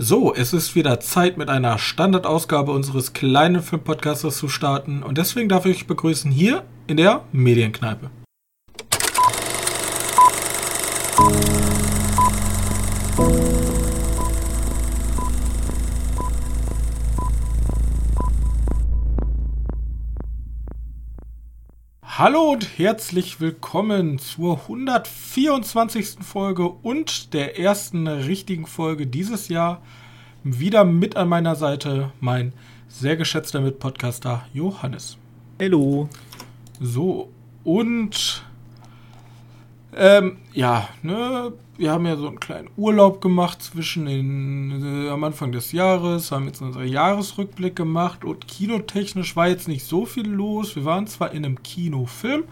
So, es ist wieder Zeit, mit einer Standardausgabe unseres kleinen Filmpodcasts zu starten und deswegen darf ich euch begrüßen hier in der Medienkneipe. Hallo und herzlich willkommen zur 124. Folge und der ersten richtigen Folge dieses Jahr. Wieder mit an meiner Seite mein sehr geschätzter Mitpodcaster Johannes. Hallo. So, und ähm, ja, ne, wir haben ja so einen kleinen Urlaub gemacht zwischen den, äh, am Anfang des Jahres, haben jetzt unseren Jahresrückblick gemacht und kinotechnisch war jetzt nicht so viel los. Wir waren zwar in einem Kinofilm,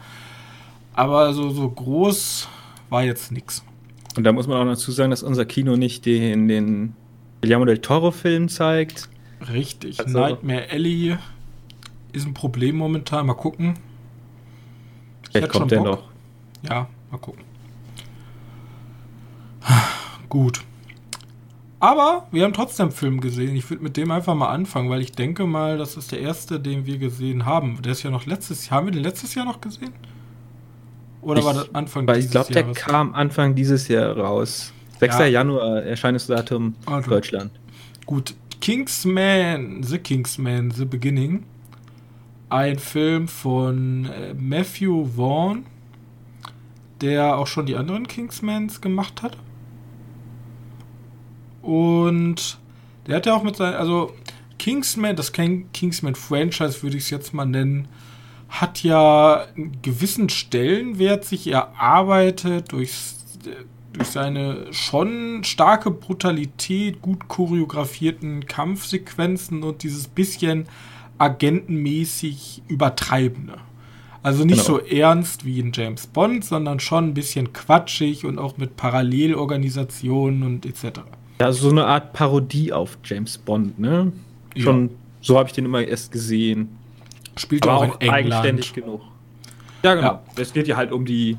aber so, so groß war jetzt nichts. Und da muss man auch dazu sagen, dass unser Kino nicht den, den Guillermo del Toro-Film zeigt. Richtig, also, Nightmare Alley ist ein Problem momentan. Mal gucken. Vielleicht kommt der noch. Ja, Mal gucken. Gut. Aber wir haben trotzdem Film gesehen. Ich würde mit dem einfach mal anfangen, weil ich denke mal, das ist der erste, den wir gesehen haben. Der ist ja noch letztes Jahr. Haben wir den letztes Jahr noch gesehen? Oder ich, war das Anfang dieses Jahres? Ich glaube, der kam Anfang dieses Jahr raus. 6. Ja. Januar, Erscheinungsdatum also, Deutschland. Gut. Kingsman, The Kingsman, The Beginning. Ein Film von äh, Matthew Vaughn der auch schon die anderen Kingsmans gemacht hat. Und der hat ja auch mit seinem, also Kingsman, das Kingsman-Franchise würde ich es jetzt mal nennen, hat ja einen gewissen Stellenwert sich erarbeitet durch, durch seine schon starke Brutalität, gut choreografierten Kampfsequenzen und dieses bisschen agentenmäßig übertreibende. Also nicht genau. so ernst wie in James Bond, sondern schon ein bisschen quatschig und auch mit Parallelorganisationen und etc. Ja, so eine Art Parodie auf James Bond, ne? Schon, ja. so habe ich den immer erst gesehen. Spielt Aber auch, auch in England. eigenständig genug. Ja, genau. Ja. Es geht ja halt um die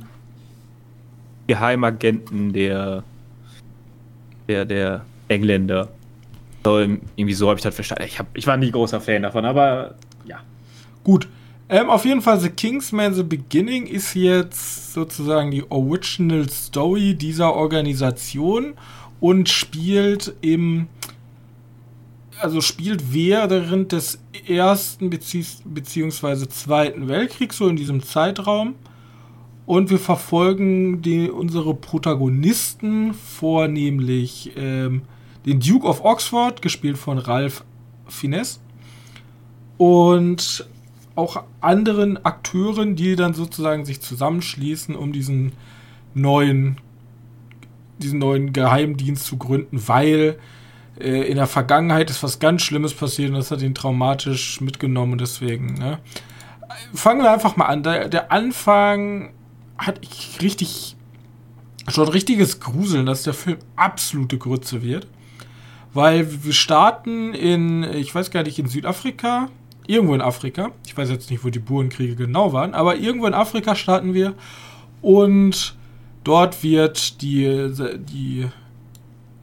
Geheimagenten der, der, der Engländer. So, irgendwie so habe ich das verstanden. Ich, hab, ich war nie großer Fan davon, aber ja. Gut, ähm, auf jeden Fall, The Kingsman The Beginning ist jetzt sozusagen die Original Story dieser Organisation und spielt im also spielt während des ersten Bezieh beziehungsweise zweiten Weltkriegs so in diesem Zeitraum. Und wir verfolgen die, unsere Protagonisten vornehmlich ähm, den Duke of Oxford gespielt von Ralph Fiennes und auch anderen Akteuren, die dann sozusagen sich zusammenschließen, um diesen neuen, diesen neuen Geheimdienst zu gründen, weil äh, in der Vergangenheit ist was ganz Schlimmes passiert und das hat ihn traumatisch mitgenommen und deswegen, ne? Fangen wir einfach mal an. Der, der Anfang hat ich richtig schon richtiges Gruseln, dass der Film absolute Grütze wird. Weil wir starten in, ich weiß gar nicht, in Südafrika, irgendwo in Afrika. Ich weiß jetzt nicht, wo die Burenkriege genau waren, aber irgendwo in Afrika starten wir und dort wird die, die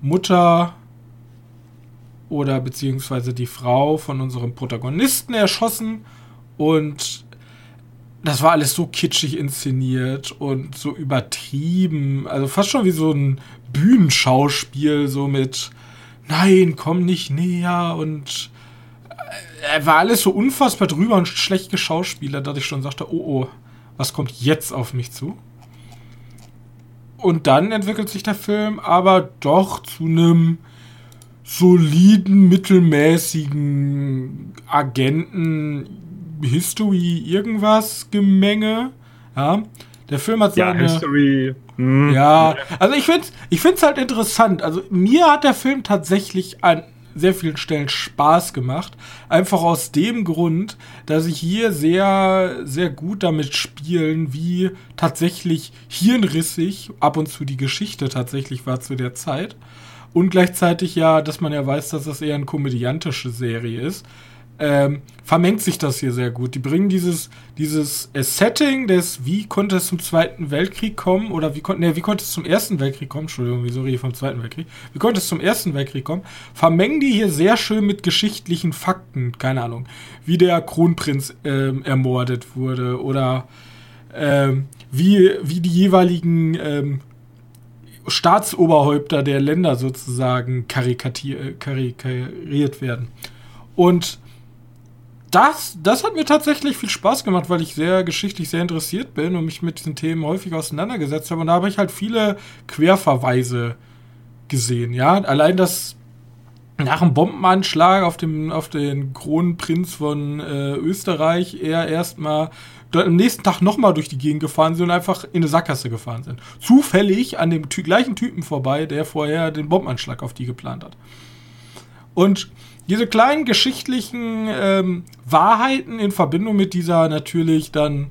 Mutter oder beziehungsweise die Frau von unserem Protagonisten erschossen und das war alles so kitschig inszeniert und so übertrieben, also fast schon wie so ein Bühnenschauspiel, so mit Nein, komm nicht näher und er war alles so unfassbar drüber und schlecht geschauspielert, dass ich schon sagte, oh oh, was kommt jetzt auf mich zu? Und dann entwickelt sich der Film aber doch zu einem soliden, mittelmäßigen Agenten History irgendwas Gemenge. Ja, der Film hat seine. Ja, History. Hm. Ja, also ich finde ich finde es halt interessant. Also mir hat der Film tatsächlich an sehr vielen Stellen Spaß gemacht. Einfach aus dem Grund, dass ich hier sehr, sehr gut damit spielen, wie tatsächlich hirnrissig ab und zu die Geschichte tatsächlich war zu der Zeit. Und gleichzeitig ja, dass man ja weiß, dass das eher eine komödiantische Serie ist. Ähm, vermengt sich das hier sehr gut. Die bringen dieses, dieses Setting des, wie konnte es zum Zweiten Weltkrieg kommen, oder wie konnte, ne, wie konnte es zum Ersten Weltkrieg kommen, Entschuldigung, wieso rede ich vom Zweiten Weltkrieg, wie konnte es zum Ersten Weltkrieg kommen, vermengen die hier sehr schön mit geschichtlichen Fakten, keine Ahnung, wie der Kronprinz ähm, ermordet wurde, oder ähm, wie, wie die jeweiligen ähm, Staatsoberhäupter der Länder sozusagen karikariert werden. Und das, das hat mir tatsächlich viel Spaß gemacht, weil ich sehr geschichtlich sehr interessiert bin und mich mit diesen Themen häufig auseinandergesetzt habe. Und da habe ich halt viele Querverweise gesehen. Ja, allein das nach einem Bombenanschlag auf, dem, auf den Kronprinz von äh, Österreich er erstmal am nächsten Tag nochmal durch die Gegend gefahren sind und einfach in eine Sackgasse gefahren sind. Zufällig an dem ty gleichen Typen vorbei, der vorher den Bombenanschlag auf die geplant hat. Und diese kleinen geschichtlichen ähm, Wahrheiten in Verbindung mit dieser natürlich dann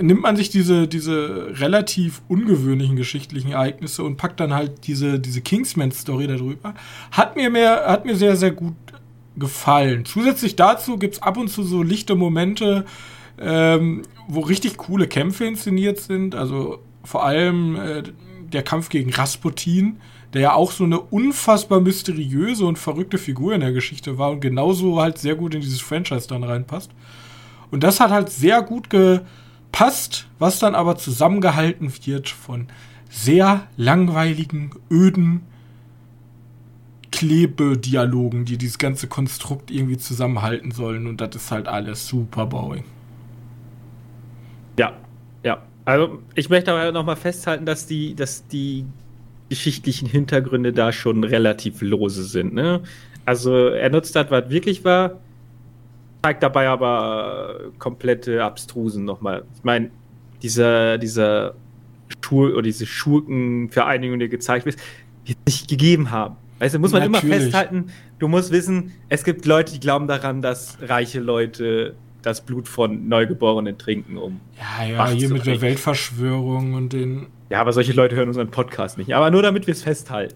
nimmt man sich diese, diese relativ ungewöhnlichen geschichtlichen Ereignisse und packt dann halt diese, diese Kingsman-Story darüber. Hat mir mehr, hat mir sehr, sehr gut gefallen. Zusätzlich dazu gibt es ab und zu so lichte Momente, ähm, wo richtig coole Kämpfe inszeniert sind. Also vor allem äh, der Kampf gegen Rasputin der ja auch so eine unfassbar mysteriöse und verrückte Figur in der Geschichte war und genauso halt sehr gut in dieses Franchise dann reinpasst. Und das hat halt sehr gut gepasst, was dann aber zusammengehalten wird von sehr langweiligen, öden Klebedialogen, die dieses ganze Konstrukt irgendwie zusammenhalten sollen. Und das ist halt alles super Boeing. Ja, ja. Also ich möchte aber nochmal festhalten, dass die, dass die geschichtlichen Hintergründe da schon relativ lose sind. Ne? Also er nutzt das, was wirklich war, zeigt dabei aber komplette Abstrusen nochmal. Ich meine, dieser, dieser Schur oder diese Schurkenvereinigung, die gezeigt wird, wird nicht gegeben haben. Weißt du, muss man Natürlich. immer festhalten, du musst wissen, es gibt Leute, die glauben daran, dass reiche Leute das Blut von Neugeborenen trinken, um. Ja, ja, hier mit der Weltverschwörung und den ja, aber solche Leute hören unseren Podcast nicht. Aber nur damit wir es festhalten.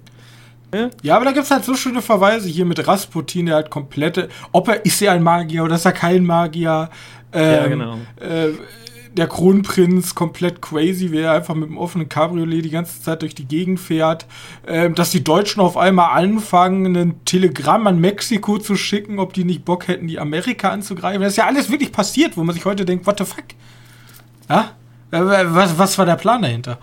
Ja? ja, aber da gibt es halt so schöne Verweise hier mit Rasputin, der halt komplette. Ob er ist er ein Magier oder ist er kein Magier? Ähm, ja, genau. Äh, der Kronprinz komplett crazy, wie er einfach mit dem offenen Cabriolet die ganze Zeit durch die Gegend fährt. Ähm, dass die Deutschen auf einmal anfangen, ein Telegramm an Mexiko zu schicken, ob die nicht Bock hätten, die Amerika anzugreifen. Das ist ja alles wirklich passiert, wo man sich heute denkt, what the fuck? Ja? Äh, was, was war der Plan dahinter?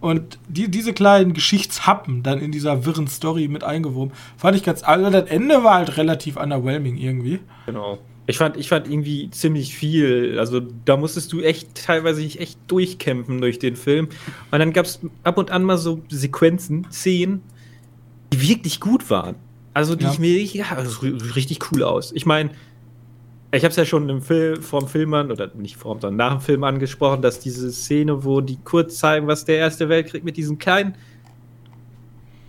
Und die, diese kleinen Geschichtshappen dann in dieser wirren Story mit eingewoben, fand ich ganz. Also das Ende war halt relativ underwhelming irgendwie. Genau. Ich fand, ich fand irgendwie ziemlich viel. Also da musstest du echt teilweise echt durchkämpfen durch den Film. Und dann gab es ab und an mal so Sequenzen, Szenen, die wirklich gut waren. Also die ja. ich mir ja, also richtig cool aus. Ich meine, ich habe es ja schon im Film, vorm Film an, oder nicht vorm, sondern nach dem Film angesprochen, dass diese Szene, wo die kurz zeigen, was der Erste Weltkrieg mit diesen kleinen.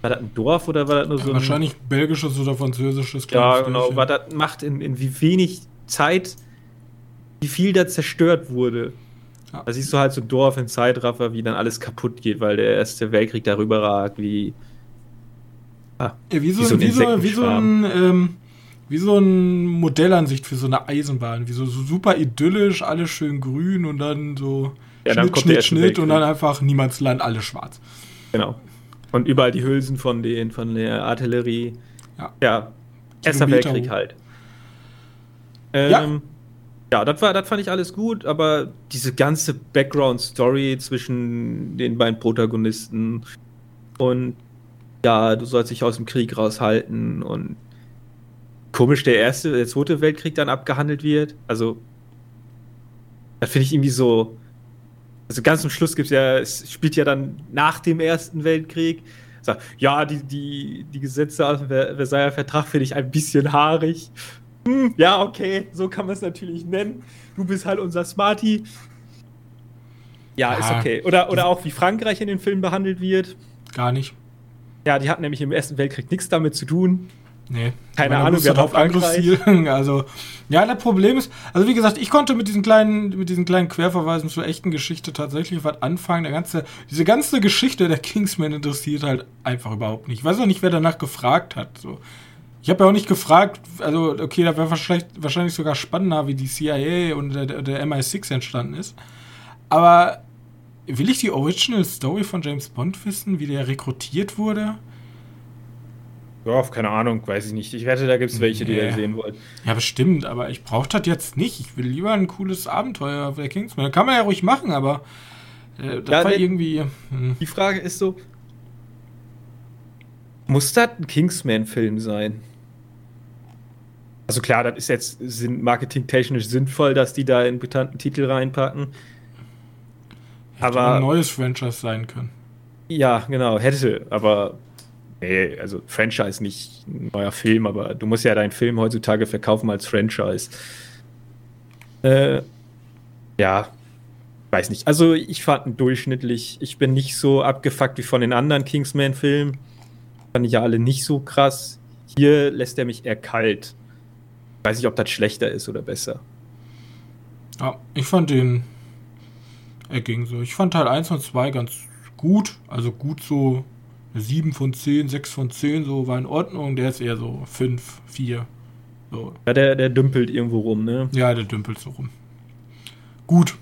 War das ein Dorf oder war das nur so ein. Wahrscheinlich belgisches oder französisches Ja, genau. Was das macht, in, in wie wenig Zeit, wie viel da zerstört wurde. Ja. Da siehst du halt so ein Dorf in Zeitraffer, wie dann alles kaputt geht, weil der Erste Weltkrieg darüber ragt, wie. Ah, ja, wie so, wie so, wie so ein ähm, wie so ein Modellansicht für so eine Eisenbahn. Wie so, so super idyllisch, alles schön grün und dann so ja, dann Schnitt, Schnitt, Schnitt und dann einfach Niemandsland, alles schwarz. Genau. Und überall die Hülsen von, den, von der Artillerie. Ja. Ja. Erster Weltkrieg halt. Ähm, ja. Ja, das, war, das fand ich alles gut, aber diese ganze Background-Story zwischen den beiden Protagonisten und ja, du sollst dich aus dem Krieg raushalten und komisch der erste, der zweite Weltkrieg dann abgehandelt wird. Also, das finde ich irgendwie so. Also ganz zum Schluss gibt es ja, es spielt ja dann nach dem Ersten Weltkrieg. Sag, ja, die, die, die Gesetze aus dem Versailler Vertrag finde ich ein bisschen haarig. Hm, ja, okay, so kann man es natürlich nennen. Du bist halt unser Smarty. Ja, ja, ist okay. Oder, oder auch wie Frankreich in den Filmen behandelt wird. Gar nicht. Ja, die hatten nämlich im Ersten Weltkrieg nichts damit zu tun. Nee. Keine Ahnung, wer drauf Angriffsziel. Also, ja, das Problem ist, also wie gesagt, ich konnte mit diesen kleinen, mit diesen kleinen Querverweisen zur echten Geschichte tatsächlich was anfangen. Der ganze, diese ganze Geschichte der Kingsman interessiert halt einfach überhaupt nicht. Ich weiß auch nicht, wer danach gefragt hat. So. Ich habe ja auch nicht gefragt, also okay, da wäre wahrscheinlich, wahrscheinlich sogar spannender, wie die CIA und der, der MI6 entstanden ist. Aber will ich die Original Story von James Bond wissen, wie der rekrutiert wurde? Ja, keine Ahnung, weiß ich nicht. Ich wette, da gibt es welche, die nee. sehen wollen. Ja, bestimmt, aber ich brauche das jetzt nicht. Ich will lieber ein cooles Abenteuer der Kingsman. Das kann man ja ruhig machen, aber äh, das ja, war irgendwie. Hm. Die Frage ist so: Muss das ein Kingsman-Film sein? Also klar, das ist jetzt marketingtechnisch sinnvoll, dass die da einen bekannten Titel reinpacken. Hätte aber ein neues Franchise sein können. Ja, genau, hätte, aber Nee, also Franchise nicht ein neuer Film, aber du musst ja deinen Film heutzutage verkaufen als Franchise. Äh, ja, weiß nicht. Also ich fand ihn durchschnittlich. Ich bin nicht so abgefuckt wie von den anderen Kingsman-Filmen. Fand ich ja alle nicht so krass. Hier lässt er mich eher kalt. Weiß nicht, ob das schlechter ist oder besser. Ja, ich fand den. Er ging so. Ich fand Teil 1 und 2 ganz gut. Also gut so 7 von 10, 6 von 10, so war in Ordnung. Der ist eher so 5, 4. So. Ja, der, der dümpelt irgendwo rum, ne? Ja, der dümpelt so rum. Gut.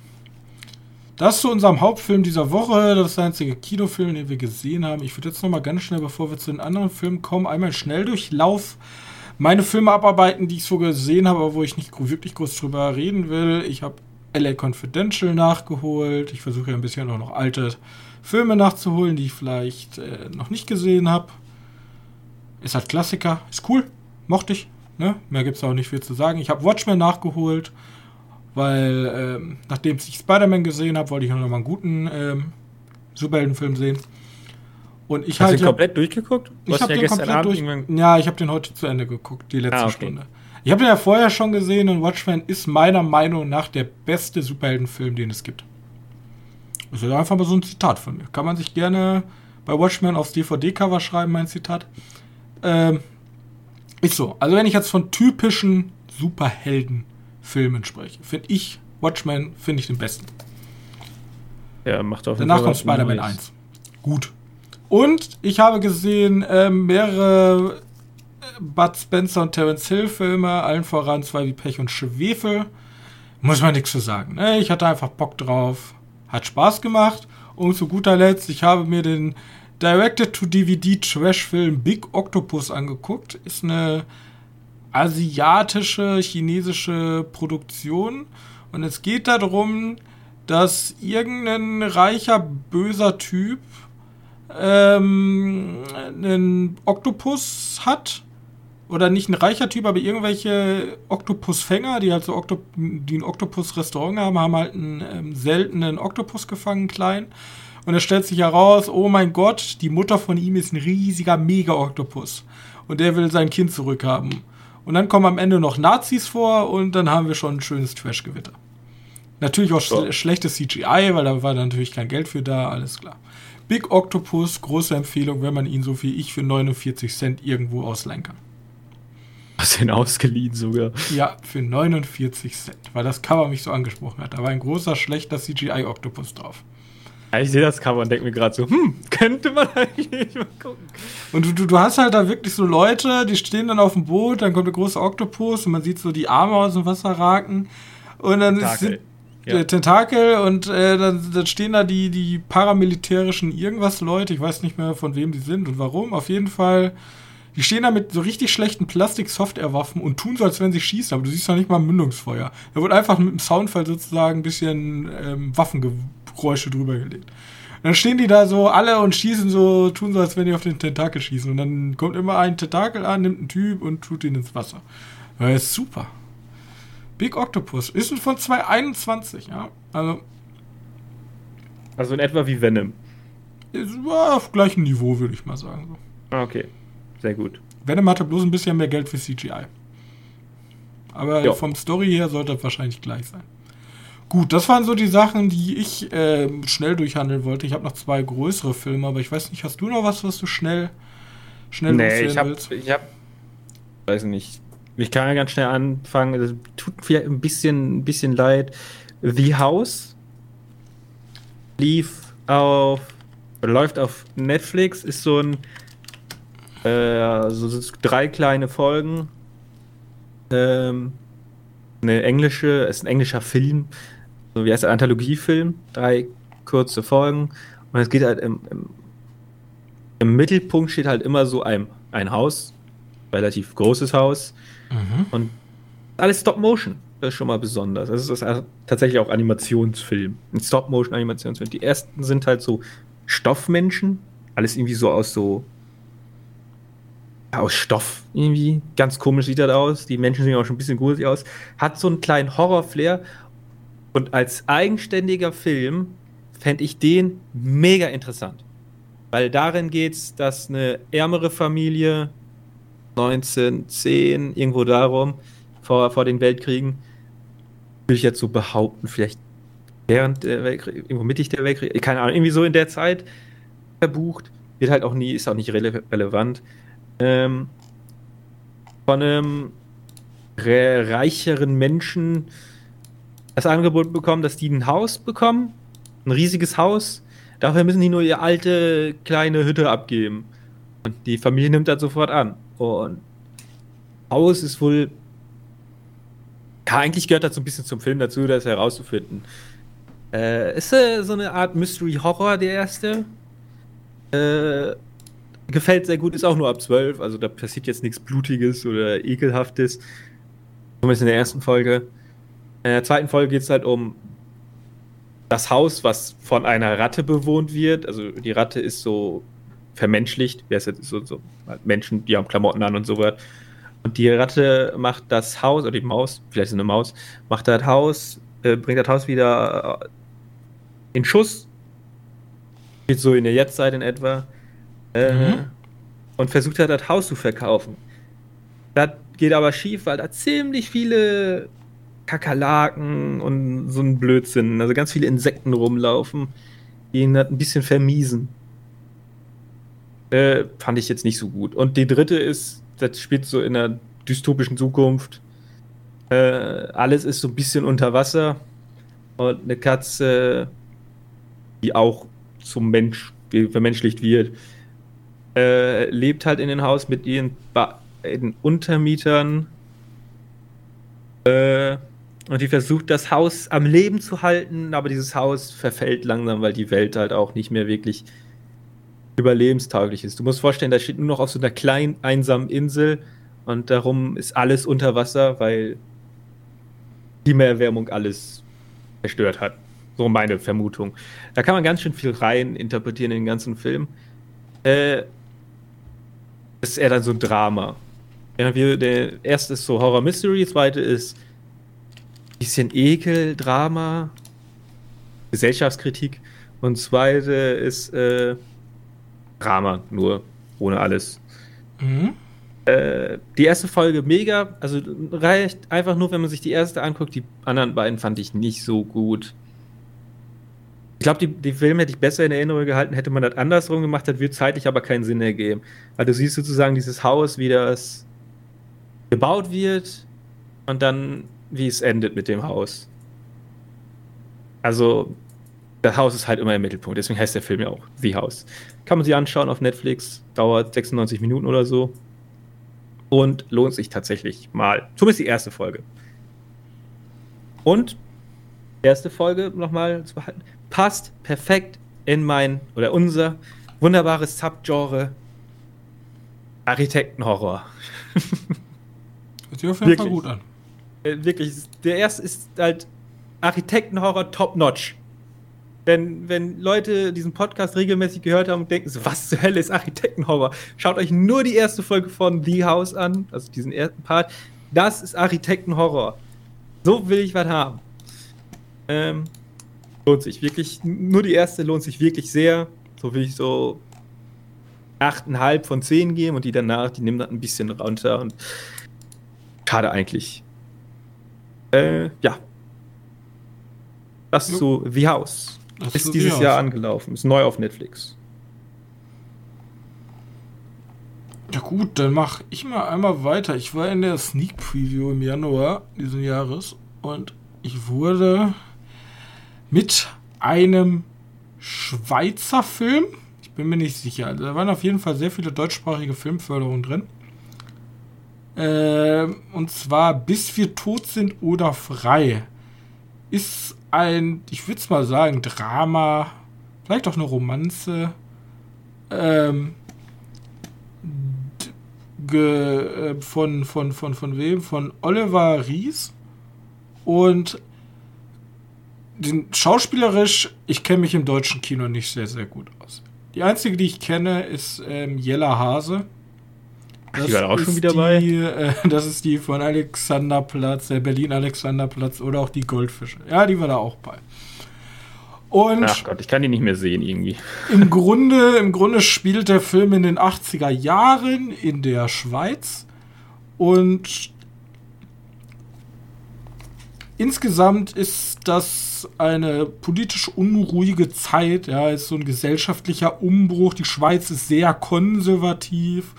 Das zu unserem Hauptfilm dieser Woche. Das ist der einzige Kinofilm, den wir gesehen haben. Ich würde jetzt nochmal ganz schnell, bevor wir zu den anderen Filmen kommen, einmal schnell durchlauf meine Filme abarbeiten, die ich so gesehen habe, aber wo ich nicht wirklich groß drüber reden will. Ich habe LA Confidential nachgeholt. Ich versuche ja ein bisschen auch noch alte Filme nachzuholen, die ich vielleicht äh, noch nicht gesehen habe. Ist halt Klassiker, ist cool, mochte ich. Ne? Mehr gibt es auch nicht viel zu sagen. Ich habe Watchmen nachgeholt, weil ähm, nachdem ich Spider-Man gesehen habe, wollte ich noch mal einen guten ähm, Superheldenfilm sehen. Und ich Hast halt, du den komplett durchgeguckt? Du ich habe ja den komplett durch. Ja, ich habe den heute zu Ende geguckt, die letzte ah, okay. Stunde. Ich habe den ja vorher schon gesehen und Watchmen ist meiner Meinung nach der beste Superheldenfilm, den es gibt. Das ist einfach mal so ein Zitat von mir. Kann man sich gerne bei Watchmen aufs DVD-Cover schreiben, mein Zitat. Ähm, ist so. Also wenn ich jetzt von typischen Superheldenfilmen spreche, finde ich Watchmen finde ich den besten. Ja, macht auch Danach kommt Spider-Man 1. Gut. Und ich habe gesehen äh, mehrere Bud Spencer und Terence Hill Filme, allen voran zwei wie Pech und Schwefel. Muss man nichts zu sagen. Ne? Ich hatte einfach Bock drauf. Hat Spaß gemacht. Und zu guter Letzt, ich habe mir den Directed-to-DVD-Trash-Film Big Octopus angeguckt. Ist eine asiatische, chinesische Produktion. Und es geht darum, dass irgendein reicher, böser Typ ähm, einen Oktopus hat oder nicht ein reicher Typ, aber irgendwelche Oktopusfänger, die halt so Oktop die ein Oktopus-Restaurant haben, haben halt einen ähm, seltenen Oktopus gefangen, klein. Und es stellt sich heraus, oh mein Gott, die Mutter von ihm ist ein riesiger Mega-Oktopus. Und der will sein Kind zurückhaben. Und dann kommen am Ende noch Nazis vor und dann haben wir schon ein schönes Trash-Gewitter. Natürlich auch so. schlechtes CGI, weil da war natürlich kein Geld für da, alles klar. Big Octopus, große Empfehlung, wenn man ihn so wie ich für 49 Cent irgendwo ausleihen kann. Hast du ihn ausgeliehen sogar? Ja, für 49 Cent, weil das Cover mich so angesprochen hat. Da war ein großer, schlechter CGI-Oktopus drauf. Ja, ich sehe das Cover und denke mir gerade so, hm, könnte man eigentlich mal gucken. Und du, du, du hast halt da wirklich so Leute, die stehen dann auf dem Boot, dann kommt der große Oktopus und man sieht so die Arme aus dem Wasser raken. Und dann Tentakel. sind ja. Tentakel und äh, dann, dann stehen da die, die paramilitärischen irgendwas Leute, ich weiß nicht mehr von wem die sind und warum. Auf jeden Fall die stehen da mit so richtig schlechten Plastik-Software-Waffen und tun so, als wenn sie schießen, aber du siehst noch nicht mal Mündungsfeuer. Da wird einfach mit dem Soundfall sozusagen ein bisschen ähm, Waffengeräusche drüber gelegt. Und dann stehen die da so alle und schießen so, tun so, als wenn die auf den Tentakel schießen. Und dann kommt immer ein Tentakel an, nimmt einen Typ und tut ihn ins Wasser. Das ist super. Big Octopus. Ist von 2021, ja. Also. Also in etwa wie Venom. Ist auf gleichem Niveau, würde ich mal sagen. So. Ah, okay. Sehr gut. Venom hatte bloß ein bisschen mehr Geld für CGI. Aber jo. vom Story her sollte das wahrscheinlich gleich sein. Gut, das waren so die Sachen, die ich äh, schnell durchhandeln wollte. Ich habe noch zwei größere Filme, aber ich weiß nicht, hast du noch was, was du schnell, schnell nee, ich hab, willst? Ich habe, weiß nicht. Ich kann ja ganz schnell anfangen. Das tut mir ein bisschen, ein bisschen leid. The House lief auf, läuft auf Netflix, ist so ein Äh, also sind drei kleine Folgen. Ähm, eine englische, ist ein englischer Film, so wie heißt der Anthologiefilm, drei kurze Folgen. Und es geht halt im, im, im, Mittelpunkt steht halt immer so ein, ein Haus, relativ großes Haus. Mhm. Und alles Stop Motion. Das ist schon mal besonders. Das ist tatsächlich auch Animationsfilm. Ein Stop-Motion-Animationsfilm. Die ersten sind halt so Stoffmenschen. Alles irgendwie so aus so. Aus Stoff irgendwie. Ganz komisch sieht das aus. Die Menschen sehen auch schon ein bisschen gruselig aus. Hat so einen kleinen Horror-Flair. Und als eigenständiger Film fände ich den mega interessant. Weil darin geht es, dass eine ärmere Familie 1910, irgendwo darum, vor, vor den Weltkriegen, will ich jetzt so behaupten, vielleicht während der Weltkrieg, irgendwo mittig der Weltkrieg, keine Ahnung, irgendwie so in der Zeit verbucht, wird halt auch nie, ist auch nicht rele relevant. Ähm, von einem reicheren Menschen das Angebot bekommen, dass die ein Haus bekommen, ein riesiges Haus. Dafür müssen die nur ihre alte kleine Hütte abgeben. Und die Familie nimmt das sofort an. Und Haus ist wohl ja, eigentlich gehört das so ein bisschen zum Film dazu, das herauszufinden. Äh, ist äh, so eine Art Mystery-Horror der erste. Äh, gefällt sehr gut, ist auch nur ab 12, also da passiert jetzt nichts Blutiges oder Ekelhaftes. Zumindest in der ersten Folge. In der zweiten Folge geht es halt um das Haus, was von einer Ratte bewohnt wird. Also die Ratte ist so vermenschlicht. Wer ist jetzt so, so Menschen, die haben Klamotten an und so weiter. Und die Ratte macht das Haus, oder die Maus, vielleicht ist es eine Maus, macht das Haus, äh, bringt das Haus wieder äh, in Schuss. Geht so in der Jetztzeit in etwa. Äh, mhm. Und versucht halt das Haus zu verkaufen. Das geht aber schief, weil da ziemlich viele Kakerlaken und so ein Blödsinn, also ganz viele Insekten rumlaufen, die ihn halt ein bisschen vermiesen. Äh, fand ich jetzt nicht so gut. Und die dritte ist das spielt so in einer dystopischen Zukunft. Äh, alles ist so ein bisschen unter Wasser. Und eine Katze, die auch zum Mensch vermenschlicht wird, äh, lebt halt in dem Haus mit ihren beiden Untermietern. Äh, und die versucht, das Haus am Leben zu halten, aber dieses Haus verfällt langsam, weil die Welt halt auch nicht mehr wirklich überlebenstauglich ist. Du musst vorstellen, da steht nur noch auf so einer kleinen, einsamen Insel und darum ist alles unter Wasser, weil Klimaerwärmung alles zerstört hat. So meine Vermutung. Da kann man ganz schön viel rein interpretieren in den ganzen Film. Äh, ist eher dann so ein Drama. Ja, wir, der erste ist so Horror Mystery, der zweite ist ein bisschen Ekel, Drama, Gesellschaftskritik und zweite ist äh, Drama, nur ohne alles. Mhm. Äh, die erste Folge mega, also reicht einfach nur, wenn man sich die erste anguckt. Die anderen beiden fand ich nicht so gut. Ich glaube, die, die Filme hätte ich besser in Erinnerung gehalten, hätte man das andersrum gemacht, das würde zeitlich aber keinen Sinn ergeben. Weil du siehst sozusagen dieses Haus, wie das gebaut wird und dann, wie es endet mit dem Haus. Also, das Haus ist halt immer im Mittelpunkt, deswegen heißt der Film ja auch The House. Kann man sich anschauen auf Netflix, dauert 96 Minuten oder so. Und lohnt sich tatsächlich mal. Zumindest die erste Folge. Und erste Folge nochmal zu behalten, passt perfekt in mein oder unser wunderbares Subgenre Architektenhorror. Hört sich auf jeden Fall gut an. Äh, wirklich, der erste ist halt Architektenhorror top notch wenn, wenn Leute diesen Podcast regelmäßig gehört haben und denken so, was zur Hölle ist Architektenhorror? Schaut euch nur die erste Folge von The House an, also diesen ersten Part. Das ist Architektenhorror. So will ich was haben. Ähm, lohnt sich wirklich, nur die erste lohnt sich wirklich sehr. So will ich so 8,5 von 10 geben und die danach, die nehmen das ein bisschen runter und schade eigentlich. Äh, ja. Das ist so The House. Das ist dieses Jahr angelaufen. Ist neu auf Netflix. Ja gut, dann mach ich mal einmal weiter. Ich war in der Sneak Preview im Januar diesen Jahres und ich wurde mit einem Schweizer Film, ich bin mir nicht sicher. Da waren auf jeden Fall sehr viele deutschsprachige Filmförderungen drin. Äh, und zwar Bis wir tot sind oder frei. Ist ein, ich würde es mal sagen, Drama, vielleicht auch eine Romanze. Ähm, ge, äh, von, von, von, von wem? Von Oliver Ries. Und schauspielerisch, ich kenne mich im deutschen Kino nicht sehr, sehr gut aus. Die einzige, die ich kenne, ist ähm, Jella Hase. Das die war auch schon wieder dabei. Äh, das ist die von Alexanderplatz, der Berlin-Alexanderplatz oder auch die Goldfische. Ja, die war da auch bei. Und Ach Gott, ich kann die nicht mehr sehen irgendwie. Im Grunde, Im Grunde spielt der Film in den 80er Jahren in der Schweiz. Und insgesamt ist das eine politisch unruhige Zeit. Ja, ist so ein gesellschaftlicher Umbruch. Die Schweiz ist sehr konservativ.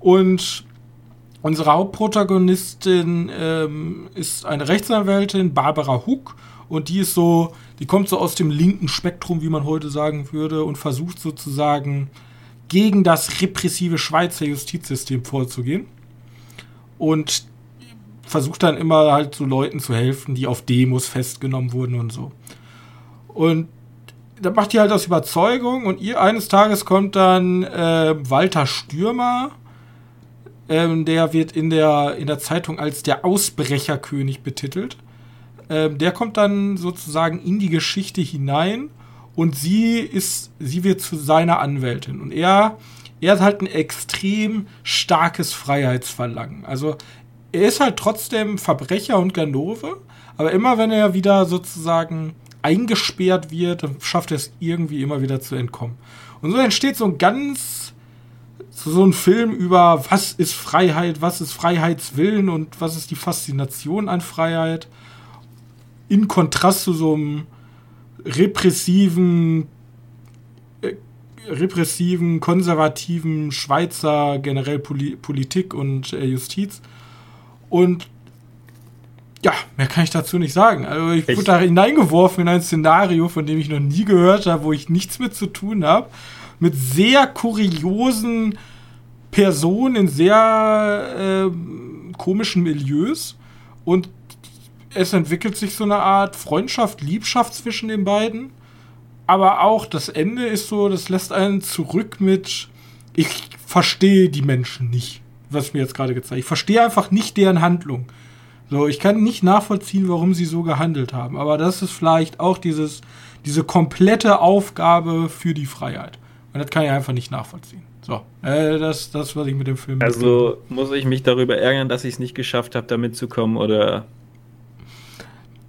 Und unsere Hauptprotagonistin ähm, ist eine Rechtsanwältin, Barbara Huck. Und die ist so die kommt so aus dem linken Spektrum, wie man heute sagen würde, und versucht sozusagen gegen das repressive Schweizer Justizsystem vorzugehen. Und versucht dann immer halt so Leuten zu helfen, die auf Demos festgenommen wurden und so. Und da macht die halt aus Überzeugung und ihr eines Tages kommt dann äh, Walter Stürmer, ähm, der wird in der, in der Zeitung als der Ausbrecherkönig betitelt. Ähm, der kommt dann sozusagen in die Geschichte hinein und sie ist, sie wird zu seiner Anwältin. Und er, er hat halt ein extrem starkes Freiheitsverlangen. Also er ist halt trotzdem Verbrecher und Ganove, aber immer wenn er wieder sozusagen eingesperrt wird, dann schafft er es irgendwie immer wieder zu entkommen. Und so entsteht so ein ganz so ein Film über was ist Freiheit, was ist Freiheitswillen und was ist die Faszination an Freiheit in Kontrast zu so einem repressiven, äh, repressiven, konservativen Schweizer generell Poli Politik und äh, Justiz. Und ja, mehr kann ich dazu nicht sagen. Also ich wurde da hineingeworfen in ein Szenario, von dem ich noch nie gehört habe, wo ich nichts mit zu tun habe. Mit sehr kuriosen Personen in sehr äh, komischen Milieus. Und es entwickelt sich so eine Art Freundschaft, Liebschaft zwischen den beiden. Aber auch das Ende ist so, das lässt einen zurück mit, ich verstehe die Menschen nicht, was mir jetzt gerade gezeigt. Ich verstehe einfach nicht deren Handlung. So, ich kann nicht nachvollziehen, warum sie so gehandelt haben. Aber das ist vielleicht auch dieses, diese komplette Aufgabe für die Freiheit. Und das kann ich einfach nicht nachvollziehen. So, äh, das, das, was ich mit dem Film. Also muss ich mich darüber ärgern, dass ich es nicht geschafft habe, da mitzukommen, oder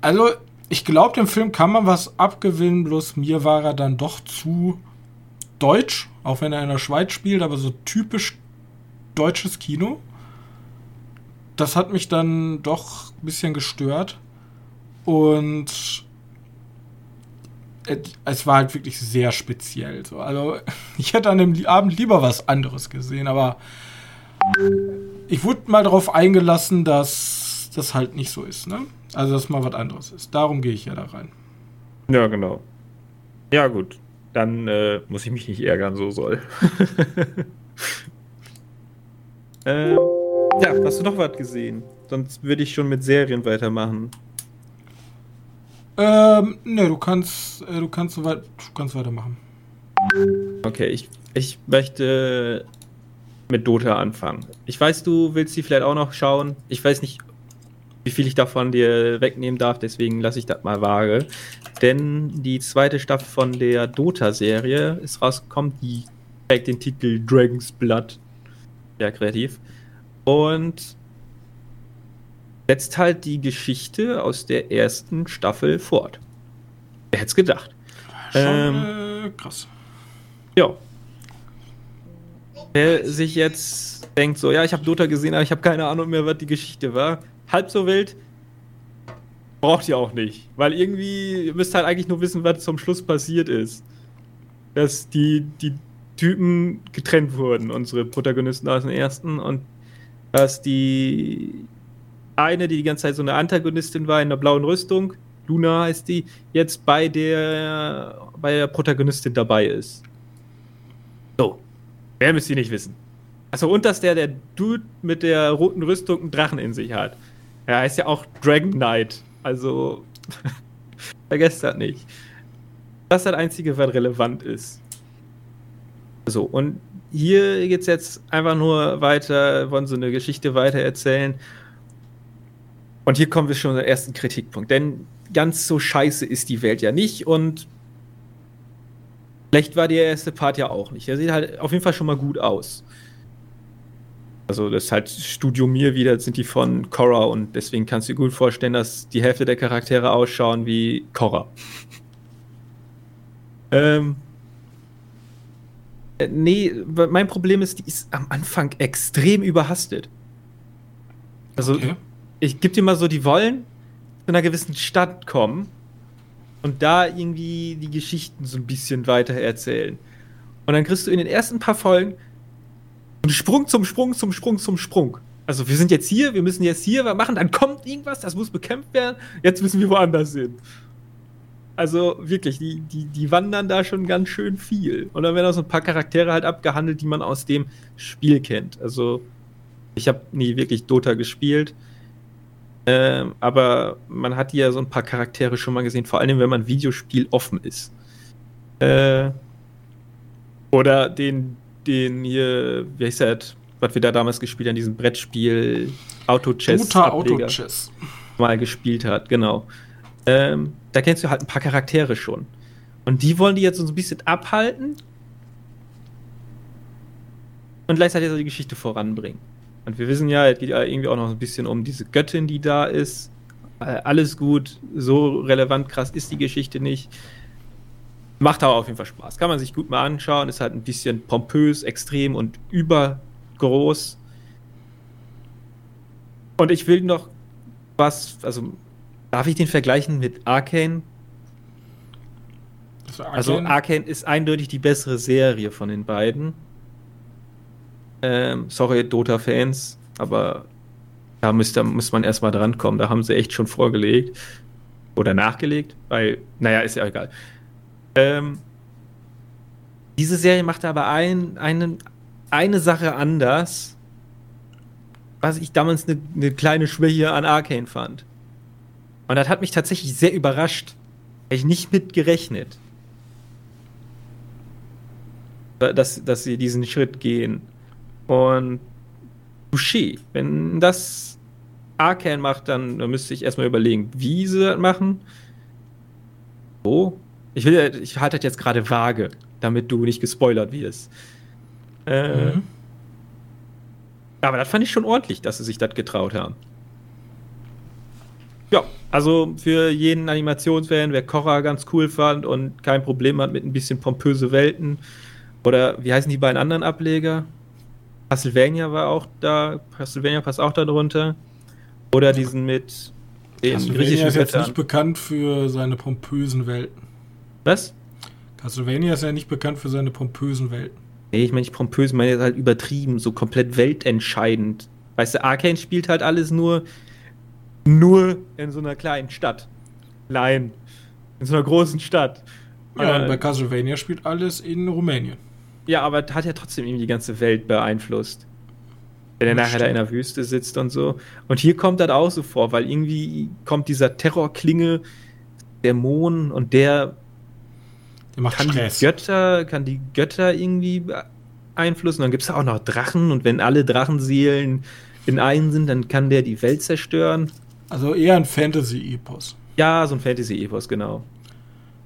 also, ich glaube, dem Film kann man was abgewinnen, bloß mir war er dann doch zu deutsch, auch wenn er in der Schweiz spielt, aber so typisch deutsches Kino. Das hat mich dann doch ein bisschen gestört. Und es war halt wirklich sehr speziell. So. Also, ich hätte an dem Abend lieber was anderes gesehen, aber ich wurde mal darauf eingelassen, dass das halt nicht so ist. Ne? Also, dass mal was anderes ist. Darum gehe ich ja da rein. Ja, genau. Ja, gut. Dann äh, muss ich mich nicht ärgern, so soll. ähm, ja, hast du noch was gesehen? Sonst würde ich schon mit Serien weitermachen. Ähm, ne, du kannst, äh, du kannst, so weit, du kannst weitermachen. Okay, ich, ich möchte mit Dota anfangen. Ich weiß, du willst sie vielleicht auch noch schauen. Ich weiß nicht, wie viel ich davon dir wegnehmen darf, deswegen lasse ich das mal vage. Denn die zweite Staffel von der Dota-Serie ist rausgekommen, die trägt den Titel Dragon's Blood. Ja, kreativ. Und setzt halt die Geschichte aus der ersten Staffel fort. Wer hätte es gedacht? Schon ähm, äh, krass. Ja. Wer sich jetzt denkt, so, ja, ich habe Dota gesehen, aber ich habe keine Ahnung mehr, was die Geschichte war halb so wild. Braucht ihr auch nicht. Weil irgendwie, ihr müsst halt eigentlich nur wissen, was zum Schluss passiert ist. Dass die, die Typen getrennt wurden, unsere Protagonisten aus dem ersten, und dass die eine, die die ganze Zeit so eine Antagonistin war in der blauen Rüstung, Luna heißt die, jetzt bei der, bei der Protagonistin dabei ist. Wer müsst ihr nicht wissen? Achso, und dass der, der Dude mit der roten Rüstung einen Drachen in sich hat. Er heißt ja auch Dragon Knight. Also, vergesst das nicht. Das ist das Einzige, was relevant ist. So, und hier geht es jetzt einfach nur weiter, wollen so eine Geschichte weiter erzählen. Und hier kommen wir schon zum ersten Kritikpunkt. Denn ganz so scheiße ist die Welt ja nicht und schlecht war der erste Part ja auch nicht. Er sieht halt auf jeden Fall schon mal gut aus. Also das ist halt Studio Mir wieder, sind die von Korra und deswegen kannst du dir gut vorstellen, dass die Hälfte der Charaktere ausschauen wie Korra. ähm, äh, nee, mein Problem ist, die ist am Anfang extrem überhastet. Also, okay. ich gebe dir mal so, die wollen zu einer gewissen Stadt kommen und da irgendwie die Geschichten so ein bisschen weiter erzählen. Und dann kriegst du in den ersten paar Folgen einen Sprung zum Sprung zum Sprung zum Sprung. Also wir sind jetzt hier, wir müssen jetzt hier was machen, dann kommt irgendwas, das muss bekämpft werden, jetzt müssen wir woanders hin. Also wirklich, die, die, die wandern da schon ganz schön viel. Und dann werden auch so ein paar Charaktere halt abgehandelt, die man aus dem Spiel kennt. Also ich habe nie wirklich Dota gespielt. Ähm, aber man hat ja so ein paar Charaktere schon mal gesehen, vor allem wenn man Videospiel offen ist. Äh, oder den, den hier, wie heißt das, was wir da damals gespielt haben, diesem Brettspiel Auto-Chess. Dota Auto-Chess. Mal gespielt hat, genau ähm, da kennst du halt ein paar Charaktere schon. Und die wollen die jetzt so ein bisschen abhalten und gleichzeitig so die Geschichte voranbringen. Und wir wissen ja, es geht ja irgendwie auch noch ein bisschen um diese Göttin, die da ist. Äh, alles gut, so relevant krass ist die Geschichte nicht. Macht aber auf jeden Fall Spaß. Kann man sich gut mal anschauen. Ist halt ein bisschen pompös, extrem und übergroß. Und ich will noch was, also Darf ich den vergleichen mit Arcane? Arcane? Also Arcane ist eindeutig die bessere Serie von den beiden. Ähm, sorry, Dota-Fans, aber da müsste, muss man erstmal drankommen. Da haben sie echt schon vorgelegt. Oder nachgelegt, weil, naja, ist ja egal. Ähm, diese Serie macht aber ein, eine, eine Sache anders, was ich damals eine, eine kleine Schwäche an Arcane fand. Und das hat mich tatsächlich sehr überrascht. Hätte ich nicht mit gerechnet. Dass, dass sie diesen Schritt gehen. Und Touché. Wenn das Arcan macht, dann, dann müsste ich erstmal überlegen, wie sie das machen. Wo? Ich will, ich halte das jetzt gerade vage, damit du nicht gespoilert wirst. Äh, mhm. Aber das fand ich schon ordentlich, dass sie sich das getraut haben. Ja, also für jeden Animationsfan, wer Korra ganz cool fand und kein Problem hat mit ein bisschen pompöse Welten. Oder wie heißen die beiden anderen Ableger? Castlevania war auch da. Castlevania passt auch da drunter. Oder diesen mit den Castlevania ist jetzt nicht bekannt für seine pompösen Welten. Was? Castlevania ist ja nicht bekannt für seine pompösen Welten. Nee, ich meine nicht pompös, ich meine halt übertrieben, so komplett weltentscheidend. Weißt du, Arcane spielt halt alles nur nur in so einer kleinen Stadt. Nein, in so einer großen Stadt. Ja, äh, bei Castlevania spielt alles in Rumänien. Ja, aber hat ja trotzdem irgendwie die ganze Welt beeinflusst. Wenn er nachher da in der Wüste sitzt und so. Und hier kommt das auch so vor, weil irgendwie kommt dieser Terrorklinge, Dämon und der, der macht kann Stress. die Götter, kann die Götter irgendwie beeinflussen. Und dann gibt es auch noch Drachen und wenn alle Drachenseelen in einen sind, dann kann der die Welt zerstören. Also eher ein Fantasy-Epos. Ja, so ein Fantasy-Epos, genau.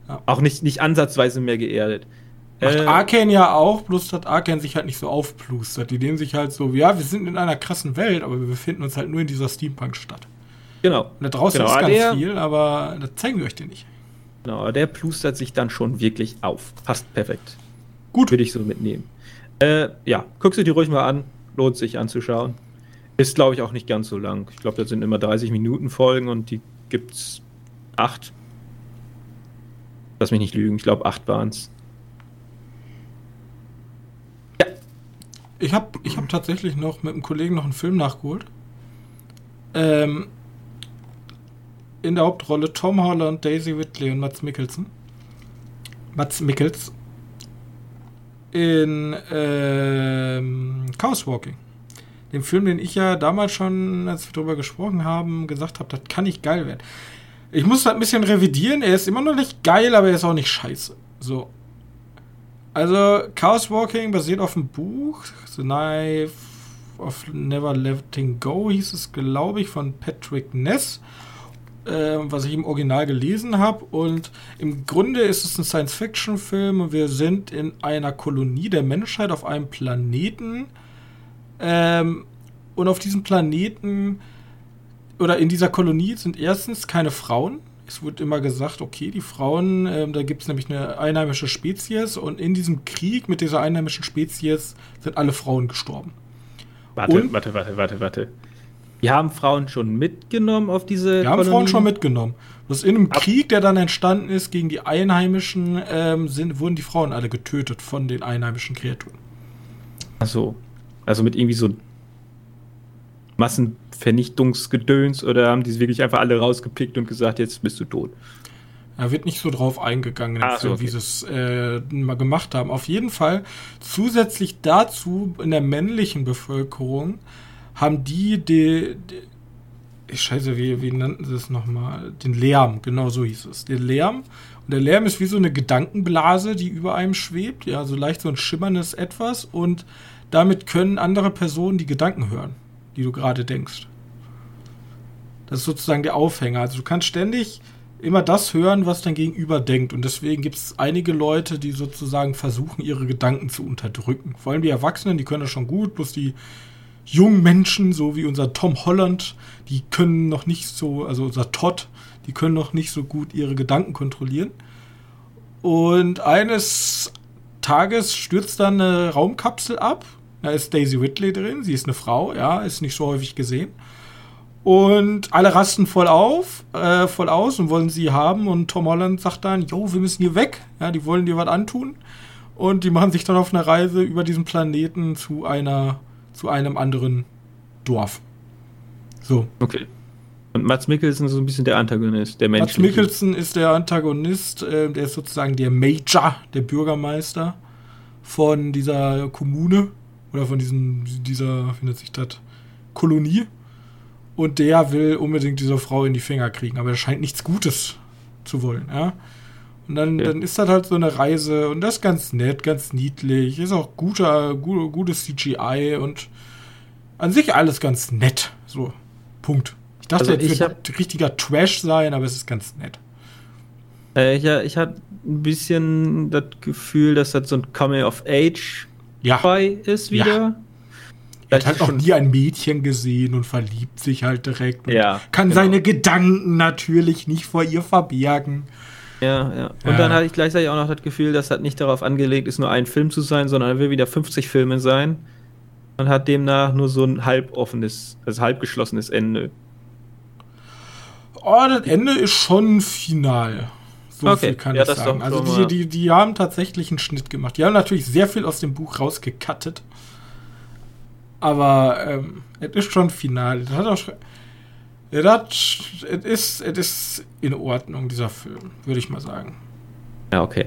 Ja. Auch nicht, nicht ansatzweise mehr geerdet. Macht äh, Arcane ja auch, bloß hat Arcane sich halt nicht so aufplustert. Die nehmen sich halt so, ja, wir sind in einer krassen Welt, aber wir befinden uns halt nur in dieser Steampunk-Stadt. Genau. Und da draußen genau, ist ganz der, viel, aber das zeigen wir euch dir nicht. Genau, der plustert sich dann schon wirklich auf. Passt perfekt. Gut. Würde ich so mitnehmen. Äh, ja, guckst du dir ruhig mal an. Lohnt sich anzuschauen. Ist, glaube ich, auch nicht ganz so lang. Ich glaube, das sind immer 30 Minuten Folgen und die gibt's acht. Lass mich nicht lügen, ich glaube, acht waren es. Ja. Ich habe ich hab tatsächlich noch mit einem Kollegen noch einen Film nachgeholt. Ähm, in der Hauptrolle Tom Holland, Daisy Whitley und Mats Mikkelsen. Mats Mikkels. in ähm, Chaos Walking. Dem Film, den ich ja damals schon, als wir darüber gesprochen haben, gesagt habe, das kann nicht geil werden. Ich muss das ein bisschen revidieren. Er ist immer noch nicht geil, aber er ist auch nicht scheiße. So. Also, Chaos Walking basiert auf dem Buch The Knife of Never Letting Go, hieß es, glaube ich, von Patrick Ness, äh, was ich im Original gelesen habe. Und im Grunde ist es ein Science-Fiction-Film und wir sind in einer Kolonie der Menschheit auf einem Planeten. Ähm, und auf diesem Planeten oder in dieser Kolonie sind erstens keine Frauen. Es wird immer gesagt, okay, die Frauen, ähm, da gibt es nämlich eine einheimische Spezies und in diesem Krieg mit dieser einheimischen Spezies sind alle Frauen gestorben. Warte, und, warte, warte, warte, warte. Die haben Frauen schon mitgenommen auf diese. Die haben Frauen schon mitgenommen. Das in einem Ab Krieg, der dann entstanden ist gegen die Einheimischen, ähm, sind, wurden die Frauen alle getötet von den einheimischen Kreaturen. Ach so. Also mit irgendwie so Massenvernichtungsgedöns oder haben die wirklich einfach alle rausgepickt und gesagt, jetzt bist du tot? Da wird nicht so drauf eingegangen, ah, so, okay. wie sie es äh, mal gemacht haben. Auf jeden Fall, zusätzlich dazu in der männlichen Bevölkerung haben die, die, die Scheiße, wie, wie nannten sie es nochmal? Den Lärm, genau so hieß es. Den Lärm. Und der Lärm ist wie so eine Gedankenblase, die über einem schwebt. Ja, so leicht so ein schimmerndes Etwas. Und damit können andere Personen die Gedanken hören die du gerade denkst. Das ist sozusagen der Aufhänger. Also du kannst ständig immer das hören, was dein Gegenüber denkt. Und deswegen gibt es einige Leute, die sozusagen versuchen, ihre Gedanken zu unterdrücken. Vor allem die Erwachsenen, die können das schon gut, bloß die jungen Menschen, so wie unser Tom Holland, die können noch nicht so, also unser Todd, die können noch nicht so gut ihre Gedanken kontrollieren. Und eines Tages stürzt dann eine Raumkapsel ab da ist Daisy Ridley drin, sie ist eine Frau, ja, ist nicht so häufig gesehen. Und alle rasten voll auf, äh, voll aus und wollen sie haben. Und Tom Holland sagt dann, jo, wir müssen hier weg. Ja, die wollen dir was antun. Und die machen sich dann auf eine Reise über diesen Planeten zu einer, zu einem anderen Dorf. So. Okay. Und Mats Mikkelsen ist so ein bisschen der Antagonist, der Mensch. Mats Mikkelsen ist der Antagonist, äh, der ist sozusagen der Major, der Bürgermeister von dieser Kommune. Oder von diesem, dieser, wie nennt sich das, Kolonie. Und der will unbedingt diese Frau in die Finger kriegen, aber er scheint nichts Gutes zu wollen, ja. Und dann, ja. dann ist das halt so eine Reise und das ist ganz nett, ganz niedlich, ist auch guter, gut, gutes CGI und an sich alles ganz nett. So, Punkt. Ich dachte, also es wird richtiger Trash sein, aber es ist ganz nett. Äh, ja, ich hatte ein bisschen das Gefühl, dass das so ein Coming of Age ja. bei ist wieder. Ja. Er hat halt noch nie ein Mädchen gesehen und verliebt sich halt direkt. ja, kann genau. seine Gedanken natürlich nicht vor ihr verbergen. Ja, ja. Und ja. dann hatte ich gleichzeitig auch noch das Gefühl, dass das nicht darauf angelegt ist, nur ein Film zu sein, sondern er will wieder 50 Filme sein und hat demnach nur so ein halboffenes, also halbgeschlossenes Ende. Oh, das Ende ist schon final. So okay. viel kann ja, ich sagen. Also die, die, die haben tatsächlich einen Schnitt gemacht. Die haben natürlich sehr viel aus dem Buch rausgekattet. Aber ähm, es ist schon final. Es hat auch hat, es ist, es ist in Ordnung, dieser Film, würde ich mal sagen. Ja, okay.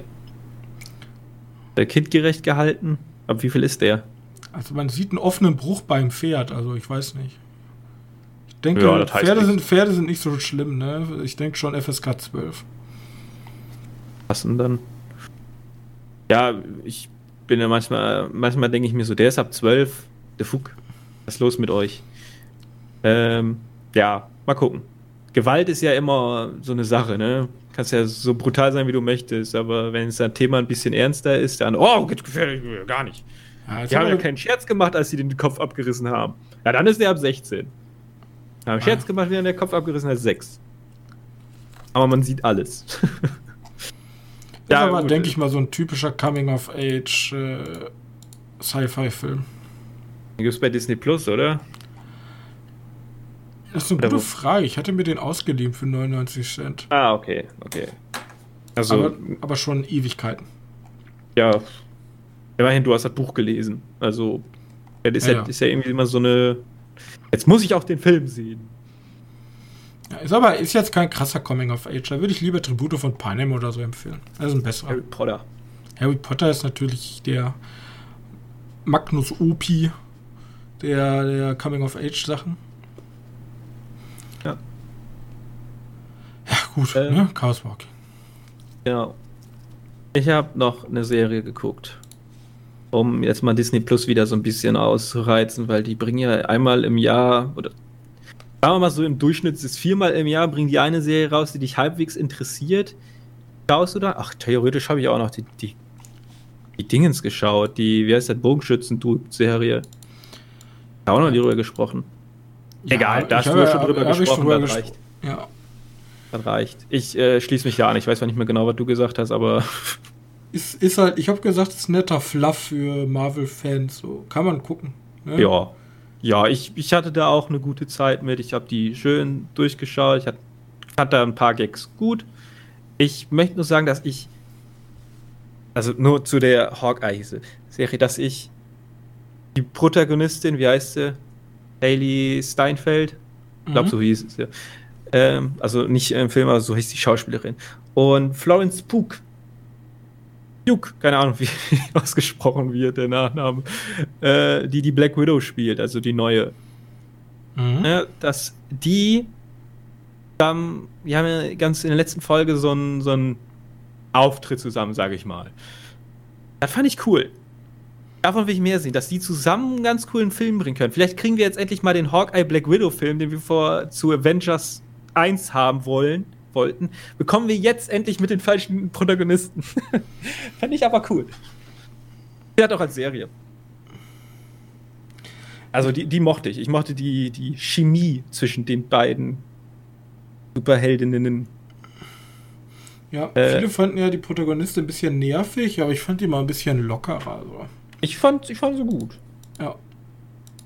Der kindgerecht gehalten. Ab wie viel ist der? Also man sieht einen offenen Bruch beim Pferd, also ich weiß nicht. Ich denke, ja, Pferde, sind, Pferde sind nicht so schlimm, ne? Ich denke schon FSK 12 passen dann. Ja, ich bin ja manchmal, manchmal denke ich mir so, der ist ab 12, der Fuck, was ist los mit euch? Ähm, ja, mal gucken. Gewalt ist ja immer so eine Sache, ne? Kannst ja so brutal sein, wie du möchtest, aber wenn es ein Thema ein bisschen ernster ist, dann, oh, gefährlich, gar nicht. Ja, die haben ja keinen Scherz gemacht, als sie den Kopf abgerissen haben. Ja, dann ist der ab 16. Haben ah. Scherz gemacht, wie er den Kopf abgerissen hat, 6. Aber man sieht alles. Ja, aber, denke ich mal, so ein typischer Coming-of-Age äh, Sci-Fi-Film. Gibt es bei Disney Plus, oder? Das ist eine gute Frage. Ich hatte mir den ausgeliehen für 99 Cent. Ah, okay, okay. Also, aber, aber schon Ewigkeiten. Ja. Immerhin, du hast das Buch gelesen. Also, das ist ja, ja, ist ja irgendwie immer so eine. Jetzt muss ich auch den Film sehen. Ja, ist aber ist jetzt kein krasser Coming of Age. Da würde ich lieber Tribute von Panem oder so empfehlen. Das ist ein besserer. Harry Potter. Harry Potter ist natürlich der Magnus Opie der, der Coming-of-Age-Sachen. Ja. Ja, gut, ähm, ne? Chaos Walking. Genau. Ich habe noch eine Serie geguckt, um jetzt mal Disney Plus wieder so ein bisschen auszureizen, weil die bringen ja einmal im Jahr, oder sagen wir mal so im Durchschnitt ist viermal im Jahr, bringen die eine Serie raus, die dich halbwegs interessiert. Schaust du da? Ach, theoretisch habe ich auch noch die, die, die Dingens geschaut, die, wie heißt das, Bogenschützen-Serie. Da auch noch darüber gesprochen. Ja, Egal, da hast du ja schon drüber gesprochen, drüber das reicht. Ja. Das reicht. Ich äh, schließe mich da an. Ich weiß zwar nicht mehr genau, was du gesagt hast, aber. Ist, ist halt, ich habe gesagt, es ist netter Fluff für Marvel-Fans. So kann man gucken. Ne? Ja. Ja, ich, ich hatte da auch eine gute Zeit mit. Ich habe die schön durchgeschaut. Ich fand da ein paar Gags gut. Ich möchte nur sagen, dass ich. Also nur zu der Hawkeye-Serie, dass ich die Protagonistin, wie heißt sie? Hayley Steinfeld. Ich glaube, mhm. so hieß es ja. Ähm, also nicht im Film, aber so hieß die Schauspielerin. Und Florence Pugh. Duke, keine Ahnung, wie ausgesprochen wird, der Nachname, äh, die die Black Widow spielt, also die neue. Mhm. Ja, dass die, ähm, wir haben ja ganz in der letzten Folge so einen so Auftritt zusammen, sage ich mal. Das fand ich cool. Davon will ich mehr sehen, dass die zusammen einen ganz coolen Film bringen können. Vielleicht kriegen wir jetzt endlich mal den Hawkeye Black Widow Film, den wir vor zu Avengers 1 haben wollen, wollten. Bekommen wir jetzt endlich mit den falschen Protagonisten. Fände ich aber cool. Die hat auch als Serie. Also die, die mochte ich. Ich mochte die, die Chemie zwischen den beiden Superheldinnen. Ja, äh, viele fanden ja die Protagonistin ein bisschen nervig, aber ich fand die mal ein bisschen lockerer. So. Ich fand, ich fand sie gut. Ja.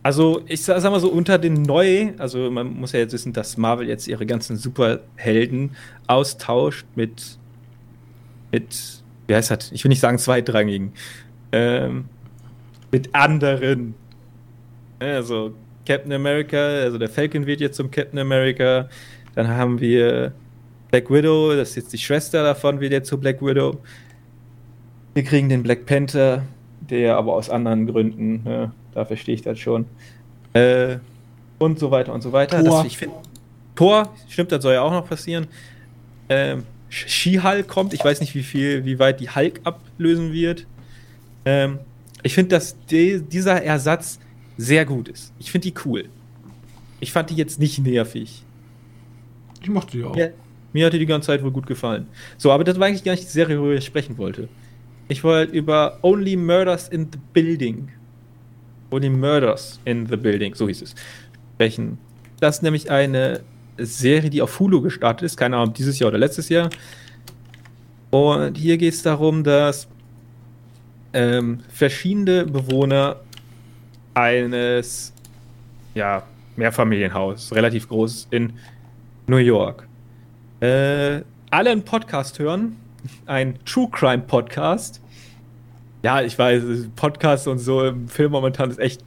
Also, ich sag, mal so, unter den neu, also man muss ja jetzt wissen, dass Marvel jetzt ihre ganzen Superhelden austauscht mit, mit, wie heißt das? Ich will nicht sagen zweitrangigen, ähm, mit anderen. Also, Captain America, also der Falcon wird jetzt zum Captain America. Dann haben wir Black Widow, das ist jetzt die Schwester davon, wird jetzt zu Black Widow. Wir kriegen den Black Panther, der aber aus anderen Gründen, ne, da verstehe ich das schon. Äh, und so weiter und so weiter. Tor. Das, ich find, Tor, stimmt, das soll ja auch noch passieren. Ähm, She-Hulk kommt, ich weiß nicht, wie viel, wie weit die Hulk ablösen wird. Ähm, ich finde, dass die, dieser Ersatz sehr gut ist. Ich finde die cool. Ich fand die jetzt nicht nervig. Ich mochte die auch. Ja, mir hat die die ganze Zeit wohl gut gefallen. So, aber das war eigentlich gar nicht die Serie, worüber ich sprechen wollte. Ich wollte über Only Murders in the Building. Only Murders in the Building, so hieß es, sprechen. Das ist nämlich eine Serie, die auf Hulu gestartet ist. Keine Ahnung, dieses Jahr oder letztes Jahr. Und hier geht es darum, dass ähm, verschiedene Bewohner eines ja, Mehrfamilienhaus, relativ groß in New York, äh, alle einen Podcast hören ein True Crime Podcast. Ja, ich weiß, Podcast und so im Film momentan ist echt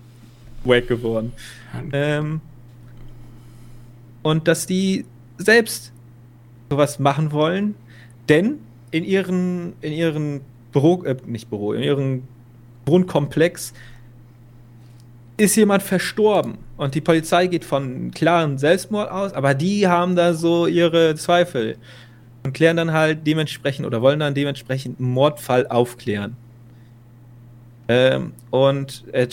wack geworden. Ähm, und dass die selbst sowas machen wollen, denn in ihren, in ihren Büro, äh, nicht Büro, in ihrem Wohnkomplex ist jemand verstorben. Und die Polizei geht von klaren Selbstmord aus, aber die haben da so ihre Zweifel und klären dann halt dementsprechend oder wollen dann dementsprechend einen Mordfall aufklären. Ähm, und äh,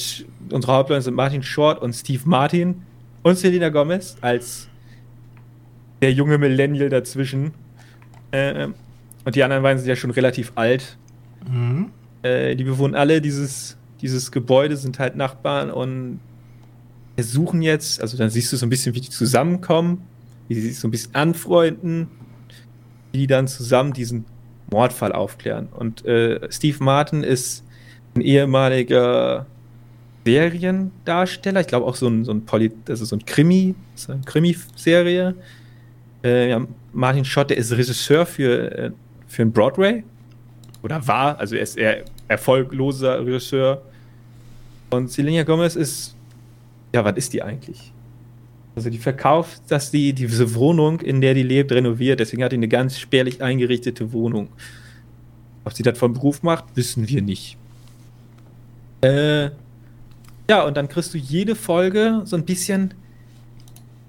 unsere Hauptleute sind Martin Short und Steve Martin und Selena Gomez als der junge Millennial dazwischen. Ähm, und die anderen beiden sind ja schon relativ alt. Mhm. Äh, die bewohnen alle dieses, dieses Gebäude, sind halt Nachbarn und versuchen jetzt, also dann siehst du so ein bisschen, wie die zusammenkommen, wie sie sich so ein bisschen anfreunden die dann zusammen diesen Mordfall aufklären. Und äh, Steve Martin ist ein ehemaliger Seriendarsteller, ich glaube auch so ein, so ein Poly, also so ein Krimi, so eine Krimi-Serie. Äh, ja, Martin Schott, der ist Regisseur für, äh, für einen Broadway. Oder war, also er ist eher erfolgloser Regisseur. Und Selena Gomez ist, ja, was ist die eigentlich? Also die verkauft, dass die diese Wohnung, in der die lebt, renoviert. Deswegen hat die eine ganz spärlich eingerichtete Wohnung. Ob sie das vom Beruf macht, wissen wir nicht. Äh, ja, und dann kriegst du jede Folge so ein bisschen,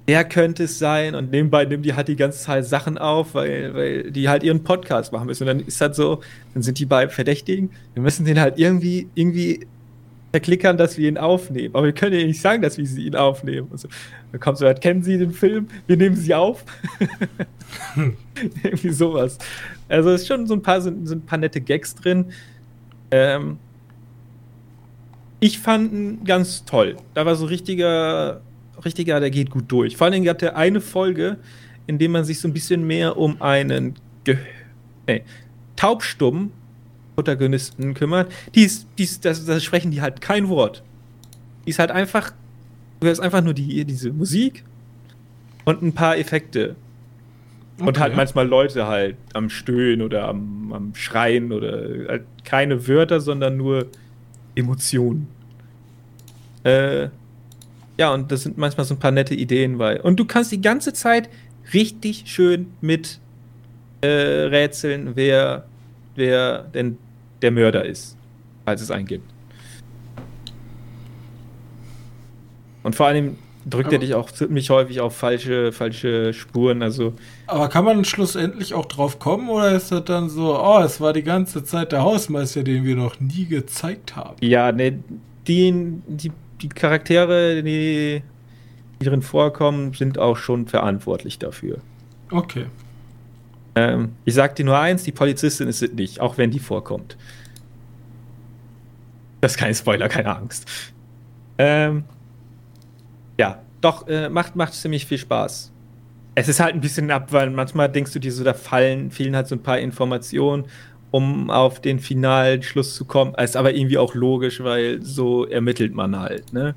wer könnte es sein? Und nebenbei nimmt die halt die ganze Zeit Sachen auf, weil, weil die halt ihren Podcast machen müssen. Und dann ist halt so, dann sind die beiden Verdächtigen, wir müssen den halt irgendwie, irgendwie verklickern, dass wir ihn aufnehmen. Aber wir können ja nicht sagen, dass wir ihn aufnehmen. Und so. Dann kommt so, halt, kennen Sie den Film? Wir nehmen sie auf. irgendwie sowas. Also es ist schon so ein paar, sind, sind ein paar nette Gags drin. Ähm, ich fand ihn ganz toll. Da war so richtiger, richtiger, der geht gut durch. Vor allen Dingen hat er eine Folge, in der man sich so ein bisschen mehr um einen Ge nee, taubstumm Protagonisten kümmert. Die ist, die ist, das, das sprechen die halt kein Wort. Die ist halt einfach, du hörst einfach nur die, diese Musik und ein paar Effekte. Okay. Und halt manchmal Leute halt am Stöhnen oder am, am Schreien oder halt keine Wörter, sondern nur Emotionen. Äh, ja, und das sind manchmal so ein paar nette Ideen, weil. Und du kannst die ganze Zeit richtig schön mit äh, rätseln, wer, wer denn der Mörder ist, falls es einen gibt. Und vor allem drückt aber, er dich auch ziemlich häufig auf falsche, falsche Spuren. Also aber kann man schlussendlich auch drauf kommen oder ist das dann so, oh, es war die ganze Zeit der Hausmeister, den wir noch nie gezeigt haben? Ja, ne, die, die, die Charaktere, die, die drin vorkommen, sind auch schon verantwortlich dafür. Okay. Ähm, ich sag dir nur eins, die Polizistin ist es nicht, auch wenn die vorkommt. Das ist kein Spoiler, keine Angst. Ähm, ja, doch, äh, macht, macht ziemlich viel Spaß. Es ist halt ein bisschen ab, weil manchmal denkst du dir so, da fallen, fehlen halt so ein paar Informationen, um auf den finalen Schluss zu kommen. Ist aber irgendwie auch logisch, weil so ermittelt man halt, ne?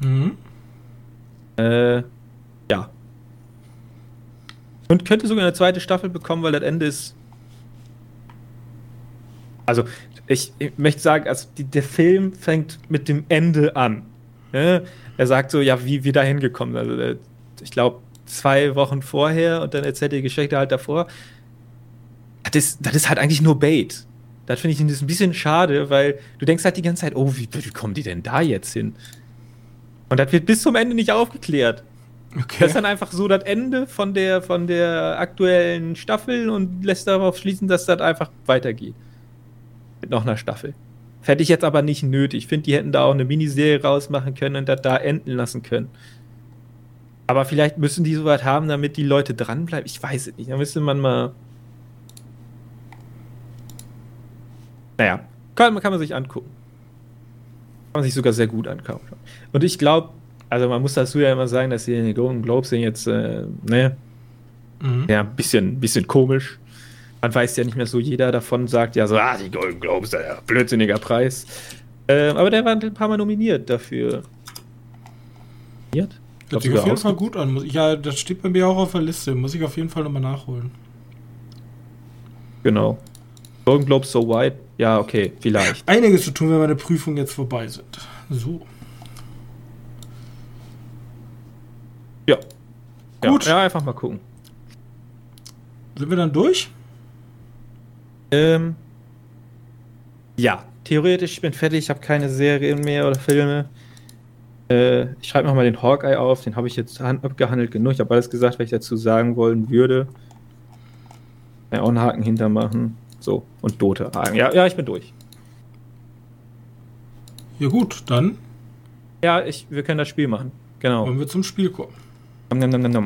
Mhm. Äh, ja. Und könnte sogar eine zweite Staffel bekommen, weil das Ende ist. Also, ich, ich möchte sagen, also die, der Film fängt mit dem Ende an. Ne? Er sagt so, ja, wie wir da hingekommen Also, der, ich glaube, zwei Wochen vorher und dann erzählt die Geschichte halt davor. Das ist, das ist halt eigentlich nur Bait. Das finde ich ein bisschen schade, weil du denkst halt die ganze Zeit, oh, wie, wie kommen die denn da jetzt hin? Und das wird bis zum Ende nicht aufgeklärt. Okay. Das ist dann einfach so das Ende von der, von der aktuellen Staffel und lässt darauf schließen, dass das einfach weitergeht. Mit noch einer Staffel. Fände ich jetzt aber nicht nötig. Ich finde, die hätten da auch eine Miniserie rausmachen können und das da enden lassen können. Aber vielleicht müssen die sowas haben, damit die Leute dranbleiben. Ich weiß es nicht. Da müsste man mal. Naja, kann, kann man sich angucken. Kann man sich sogar sehr gut angucken. Und ich glaube, also man muss dazu ja immer sagen, dass die Golden Globes sind jetzt, äh, ne, mhm. ja, ein bisschen, bisschen komisch. Man weiß ja nicht mehr so, jeder davon sagt ja so, ah, die Golden Globes, ja, blödsinniger Preis. Äh, aber der war ein paar Mal nominiert dafür. Nominiert? Hört sich auf jeden Fall gut an. Ja, das steht bei mir auch auf der Liste. Muss ich auf jeden Fall nochmal nachholen. Genau. Golden Globe so wide? Ja, okay, vielleicht. Einiges zu tun, wenn meine Prüfungen jetzt vorbei sind. So. Ja. Gut. Ja, ja, einfach mal gucken. Sind wir dann durch? Ähm. Ja, theoretisch, ich bin fertig, ich habe keine Serien mehr oder Filme. Äh, ich schreibe nochmal den Hawkeye auf, den habe ich jetzt abgehandelt genug. Ich habe alles gesagt, was ich dazu sagen wollen würde. Ja, auch einen Haken hintermachen. So, und Dote. Ja, ja, ich bin durch. Ja, gut, dann. Ja, ich, wir können das Spiel machen. Genau. Wollen wir zum Spiel kommen.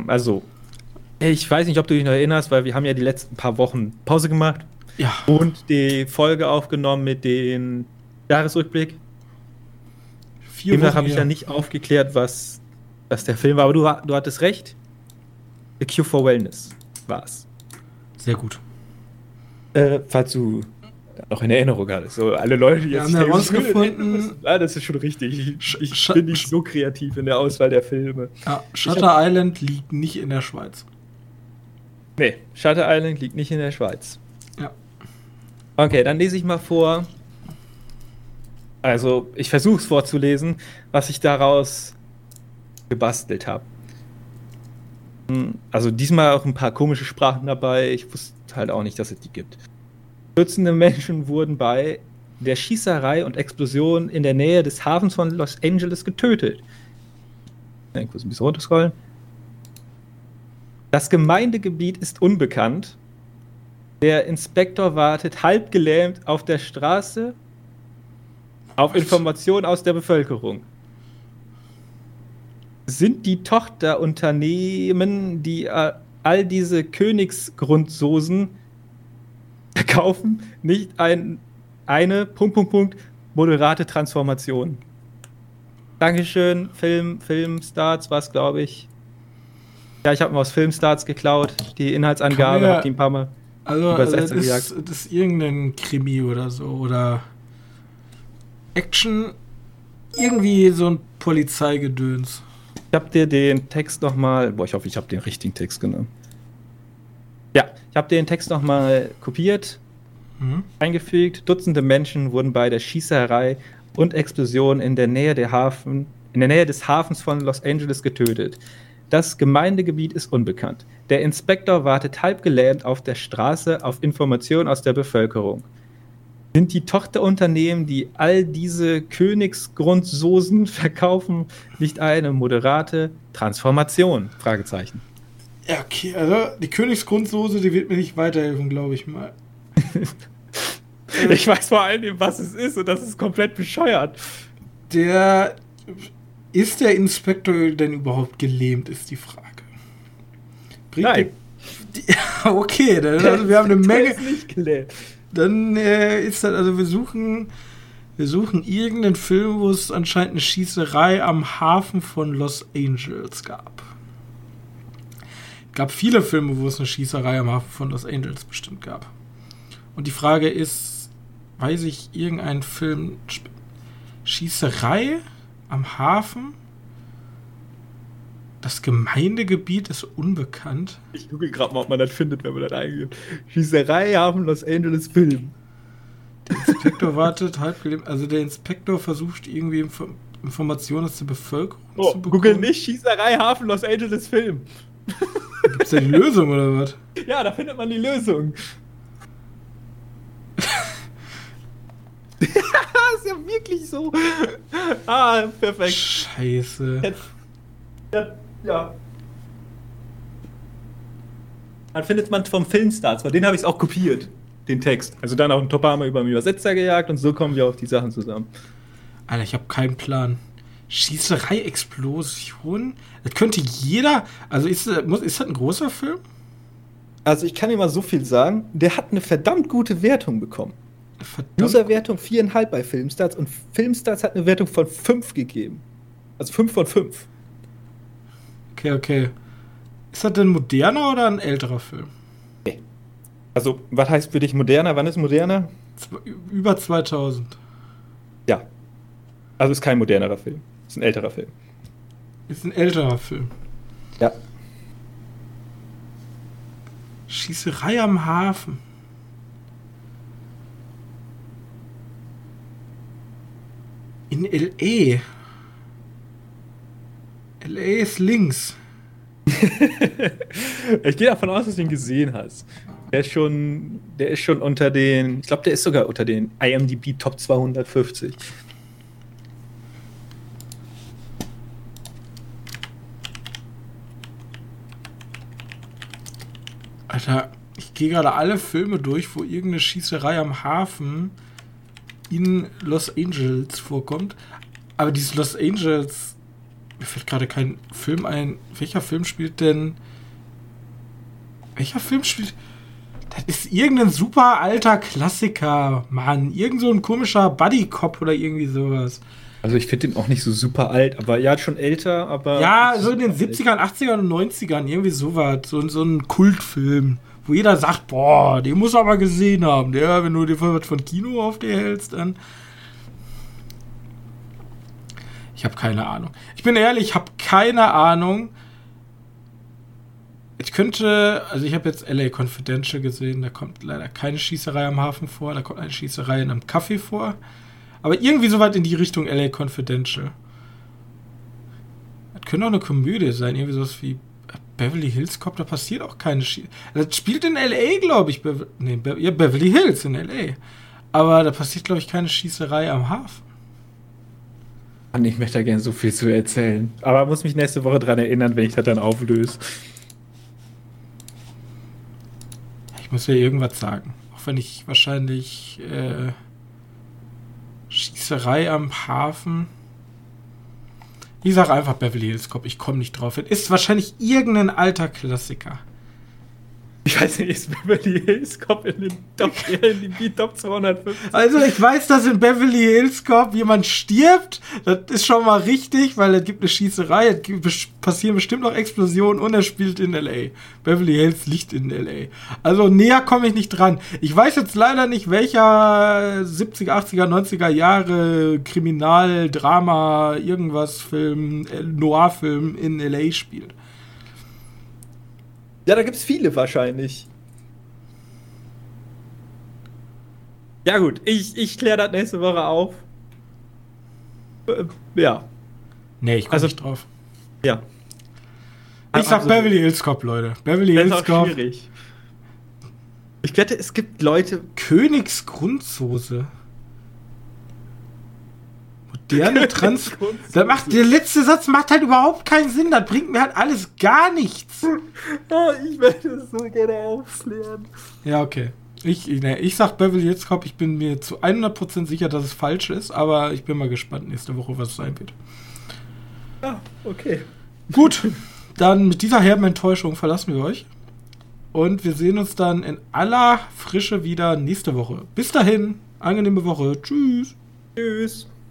Also, ich weiß nicht, ob du dich noch erinnerst, weil wir haben ja die letzten paar Wochen Pause gemacht. Ja. Und die Folge aufgenommen mit dem Jahresrückblick. Vier Demnach habe ich ja nicht aufgeklärt, was, was der Film war, aber du, du hattest recht. The Cure for Wellness war es. Sehr gut. Äh, falls du noch in Erinnerung hattest. So, alle Leute, die jetzt haben herausgefunden. Ah, das ist schon richtig. Ich, ich bin nicht so kreativ in der Auswahl der Filme. Ja, Shutter hab, Island liegt nicht in der Schweiz. Nee, Shutter Island liegt nicht in der Schweiz. Okay, dann lese ich mal vor, also, ich versuche es vorzulesen, was ich daraus gebastelt habe. Hm, also, diesmal auch ein paar komische Sprachen dabei. Ich wusste halt auch nicht, dass es die gibt. Dutzende Menschen wurden bei der Schießerei und Explosion in der Nähe des Hafens von Los Angeles getötet. Ich muss ein bisschen runterscrollen. Das Gemeindegebiet ist unbekannt. Der Inspektor wartet halb gelähmt auf der Straße auf Informationen aus der Bevölkerung. Sind die Tochterunternehmen, die äh, all diese Königsgrundsoßen verkaufen, nicht ein, eine Punkt, Punkt, Punkt, moderate Transformation? Dankeschön, Film, Filmstarts war es, glaube ich. Ja, ich habe mal aus Filmstarts geklaut, die Inhaltsangabe, habe die ein paar Mal also, also das, ist, das ist irgendein Krimi oder so, oder Action, irgendwie so ein Polizeigedöns. Ich habe dir den Text nochmal, boah, ich hoffe, ich habe den richtigen Text genommen. Ja, ich habe den Text nochmal kopiert, mhm. eingefügt. Dutzende Menschen wurden bei der Schießerei und Explosion in der Nähe der Hafen, in der Nähe des Hafens von Los Angeles getötet. Das Gemeindegebiet ist unbekannt. Der Inspektor wartet halb gelähmt auf der Straße auf Informationen aus der Bevölkerung. Sind die Tochterunternehmen, die all diese Königsgrundsoßen verkaufen, nicht eine moderate Transformation? Fragezeichen. Ja, okay, also die Königsgrundsoße, die wird mir nicht weiterhelfen, glaube ich mal. ich weiß vor allem, was es ist und das ist komplett bescheuert. Der ist der Inspektor denn überhaupt gelähmt, ist die Frage. Bringt Nein. Die, okay, dann, also wir haben eine Menge. Ist nicht gelähmt. Dann äh, ist das, also wir suchen, wir suchen irgendeinen Film, wo es anscheinend eine Schießerei am Hafen von Los Angeles gab. Es gab viele Filme, wo es eine Schießerei am Hafen von Los Angeles bestimmt gab. Und die Frage ist, weiß ich irgendeinen Film Schießerei am Hafen. Das Gemeindegebiet ist unbekannt. Ich google gerade mal, ob man das findet, wenn man das eingibt. Schießerei Hafen Los Angeles Film. Der Inspektor wartet halb gelebt. Also der Inspektor versucht irgendwie Info Informationen aus der Bevölkerung oh, zu bekommen. Google nicht Schießerei Hafen Los Angeles Film. Gibt es da die Lösung oder was? Ja, da findet man die Lösung. ist ja wirklich so. Ah, perfekt. Scheiße. Jetzt, ja, ja. Dann findet man vom Filmstarts, weil den habe ich auch kopiert, den Text. Also dann auch ein Topama über den Übersetzer gejagt und so kommen wir auf die Sachen zusammen. Alter, ich habe keinen Plan. Schießerei, Explosion. Das könnte jeder. Also ist, ist das ein großer Film? Also ich kann dir mal so viel sagen, der hat eine verdammt gute Wertung bekommen. Userwertung 4,5 bei Filmstarts und Filmstarts hat eine Wertung von 5 gegeben. Also 5 von 5. Okay, okay. Ist das denn moderner oder ein älterer Film? Nee. Also, was heißt für dich moderner? Wann ist moderner? Über 2000. Ja. Also ist kein modernerer Film. Ist ein älterer Film. Ist ein älterer Film. Ja. Schießerei am Hafen. In L.A. L.A. ist links. ich gehe davon aus, dass du ihn gesehen hast. Der ist schon, der ist schon unter den, ich glaube, der ist sogar unter den IMDb Top 250. Alter, ich gehe gerade alle Filme durch, wo irgendeine Schießerei am Hafen in Los Angeles vorkommt. Aber dieses Los Angeles, mir fällt gerade kein Film ein. Welcher Film spielt denn. Welcher Film spielt. Das ist irgendein super alter Klassiker, Mann. Irgend so ein komischer Buddy-Cop oder irgendwie sowas. Also ich finde den auch nicht so super alt, aber ja, schon älter, aber. Ja, so in den 70ern, 80ern und 90ern, irgendwie sowas. So, so ein Kultfilm wo jeder sagt, boah, den muss aber gesehen haben. Der, wenn du dir was von Kino auf dir hältst, dann. Ich habe keine Ahnung. Ich bin ehrlich, ich habe keine Ahnung. Ich könnte, also ich habe jetzt LA Confidential gesehen, da kommt leider keine Schießerei am Hafen vor, da kommt eine Schießerei in einem Café vor. Aber irgendwie so weit in die Richtung LA Confidential. Das könnte auch eine Komödie sein, irgendwie sowas wie Beverly Hills Cop, da passiert auch keine Schießerei. Das spielt in L.A., glaube ich. Be nee, Be ja, Beverly Hills in L.A. Aber da passiert, glaube ich, keine Schießerei am Hafen. Mann, ich möchte da gerne so viel zu erzählen. Aber muss mich nächste Woche dran erinnern, wenn ich das dann auflöse. Ich muss ja irgendwas sagen. Auch wenn ich wahrscheinlich äh, Schießerei am Hafen. Ich sag einfach Beverly Hills Cop, ich komme nicht drauf. Ist wahrscheinlich irgendein alter Klassiker. Ich weiß nicht, ist Beverly Hills Cop in den Top, in die Top 250? Also ich weiß, dass in Beverly Hills Cop jemand stirbt. Das ist schon mal richtig, weil es gibt eine Schießerei, es passieren bestimmt noch Explosionen und er spielt in L.A. Beverly Hills liegt in L.A. Also näher komme ich nicht dran. Ich weiß jetzt leider nicht, welcher 70er, 80er, 90er Jahre Kriminal, Drama, irgendwas Film, äh, Noir-Film in L.A. spielt. Ja, da gibt es viele wahrscheinlich. Ja, gut, ich, ich kläre das nächste Woche auf. Äh, ja. Nee, ich komme also, nicht drauf. Ja. Ich sag also, Beverly Hills Cop, Leute. Beverly Hills Cop. schwierig. Ich wette, es gibt Leute. Königsgrundsoße moderne Trans. da macht, der letzte Satz macht halt überhaupt keinen Sinn. Das bringt mir halt alles gar nichts. Ja, ich möchte es so gerne aufklären. Ja, okay. Ich, ne, ich sag Beverly Hills Cop, ich bin mir zu 100% sicher, dass es falsch ist, aber ich bin mal gespannt nächste Woche, was es sein wird. Ja, okay. Gut, dann mit dieser herben Enttäuschung verlassen wir euch. Und wir sehen uns dann in aller Frische wieder nächste Woche. Bis dahin, angenehme Woche. Tschüss. Tschüss.